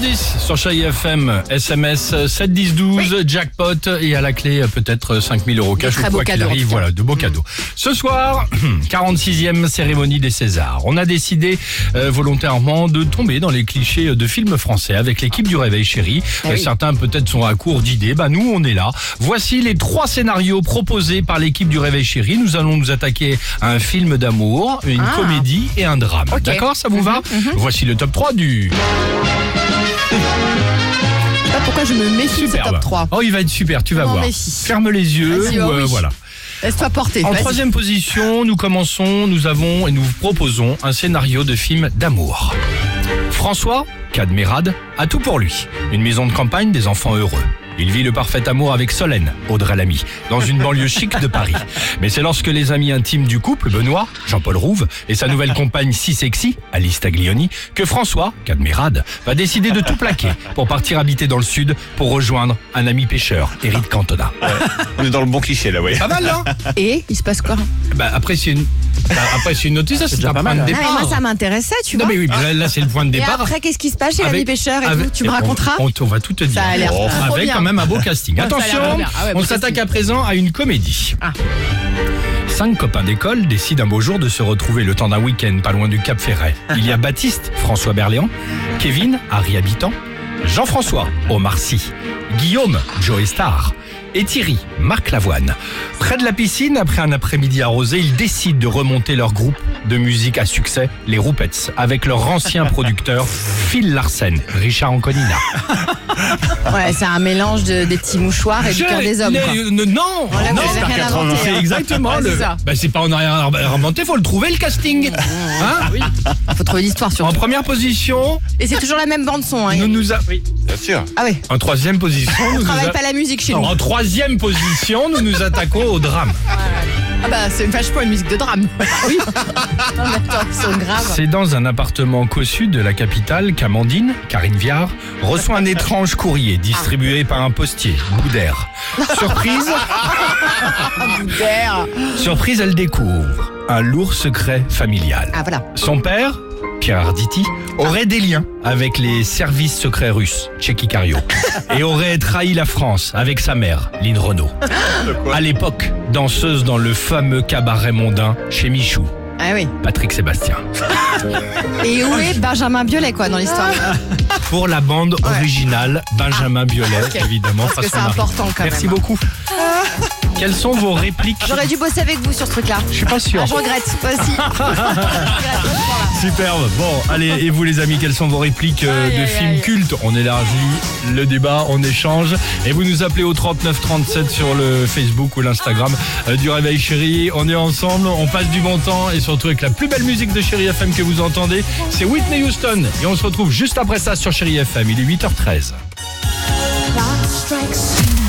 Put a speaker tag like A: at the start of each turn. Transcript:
A: 6h10 sur Chai FM, SMS 71012, jackpot et à la clé euh, peut-être 5000 euros cash ou quoi qu'il arrive. Voilà, de beaux cadeaux. Ce soir, 46e cérémonie des Césars. On a décidé euh, volontairement de tomber dans les clichés de films français avec l'équipe du Réveil Chéri.
B: Ah
A: Euh,
B: oui.
A: Certains peut-être sont à court d'idées. Bah nous, on est là. Voici les trois scénarios proposés par l'équipe du Réveil Chéri. Nous allons nous attaquer à un film d'amour, une
B: Ah.
A: comédie et un drame.
B: Ok.
A: D'accord, ça vous va? Voici le top 3 du
B: pourquoi je me méfie de ce
A: Superbe.
B: top 3.
A: Oh, il va être super, tu vas
B: Je m'en
A: voir.
B: méfie.
A: Ferme les yeux.
B: Vas-y,
A: ou,
B: oh
A: euh,
B: oui.
A: voilà.
B: Laisse-toi porter.
A: En
B: vas-y.
A: troisième position, nous commençons, nous avons et nous vous proposons un scénario de film d'amour. François, Cadmerade, a tout pour lui. Une maison de campagne, des enfants heureux. Il vit le parfait amour avec Solène, Audrey Lamy, dans une banlieue chic de Paris. Mais c'est lorsque les amis intimes du couple, Benoît, Jean-Paul Rouve, et sa nouvelle compagne si sexy, Alice Taglioni, que François, Cadmerade, va décider de tout plaquer pour partir habiter dans le sud pour rejoindre un ami pêcheur, Eric Cantona.
C: On est dans le bon cliché là, ouais.
A: Pas mal, là
B: Et il se passe quoi?
A: Bah, après, c'est une, bah, après, c'est une notice, ça, c'est
C: déjà
A: un
C: pas
A: point
C: mal,
A: de
C: hein.
B: Ah,
A: départ.
B: mais moi ça m'intéressait, tu
A: non,
B: vois.
A: mais oui, là, là, c'est le point de
B: Et
A: départ.
B: après, qu'est-ce qui se passe chez l'ami pêcheur et
A: avec-
B: tout? Tu me
A: on-
B: raconteras?
A: on, on va tout te dire.
B: Ça a l'air
A: Oh,
B: trop
A: Avec
B: bien.
A: Même un beau casting. Attention.
B: Ah ouais,
A: on s'attaque à présent à une comédie.
B: Ah.
A: Cinq copains d'école décident un beau jour de se retrouver le temps d'un week-end pas loin du Cap Ferret. Il y a Baptiste, François Berléand, Kevin, Harry Habitant, Jean-François, Omar Sy, Guillaume, Joey Star et Thierry, Marc Lavoine. Près de la piscine, après un après-midi arrosé, ils décident de remonter leur groupe de musique à succès, les Roupettes, avec leur ancien producteur Phil Larsen, Richard Anconina.
B: Ouais, c'est un mélange de, des petits mouchoirs et du cœur des hommes.
A: Les- non, non,
B: Là, vous
A: non,
B: avez rien inventé,
A: c'est
B: hein.
A: exactement
B: Ouais,
A: le.
B: c'est ça.
A: Bah, c'est pas en arrière inventé, faut le trouver le casting. Hein
B: Faut trouver l'histoire
A: en
B: surtout.
A: première position,
B: Et c'est toujours la même bande son. Hein.
A: nous nous a...
C: Bien sûr.
B: Ah ouais.
A: En troisième position, nous
B: On
A: nous
B: travaille
A: a-
B: pas la musique chez
A: Non,
B: nous.
A: en troisième position, nous nous attaquons au drame.
B: Ah bah c'est vachement une musique de drame. Oui. non mais attends, ils sont graves.
A: C'est dans un appartement cossu de la capitale qu'Amandine, Karine Viard, reçoit un étrange courrier distribué par un postier, Boudère. Surprise,
B: D'air.
A: surprise, elle découvre un lourd secret familial.
B: Ah voilà.
A: Son père, Aurait des liens avec les services secrets russes, Tchéky Cario, et aurait trahi la France avec sa mère, Lynn Renault. À l'époque, danseuse dans le fameux cabaret mondain chez Michou,
B: Ah oui.
A: Patrick Sébastien.
B: Et où est Benjamin Biolay quoi dans l'histoire
A: Pour la bande originale, Benjamin Biolay, évidemment.
B: Parce que c'est important quand
A: Merci
B: même.
A: beaucoup. Quelles sont vos répliques
B: J'aurais dû bosser avec vous sur ce truc-là.
A: Je suis pas sûr.
B: Ah, je regrette aussi.
A: Superbe. Bon, allez, et vous les amis, quelles sont vos répliques euh,
B: Aïe,
A: de
B: aïe,
A: films
B: aïe.
A: cultes? On élargit le débat, on échange. Et vous nous appelez au 3937 sur le Facebook ou l'Instagram euh, du Réveil Chéri. On est ensemble, on passe du bon temps et surtout avec la plus belle musique de Chéri FM que vous entendez, c'est Whitney Houston. Et on se retrouve juste après ça sur Chéri FM. Il est 8h13.
D: Clock strikes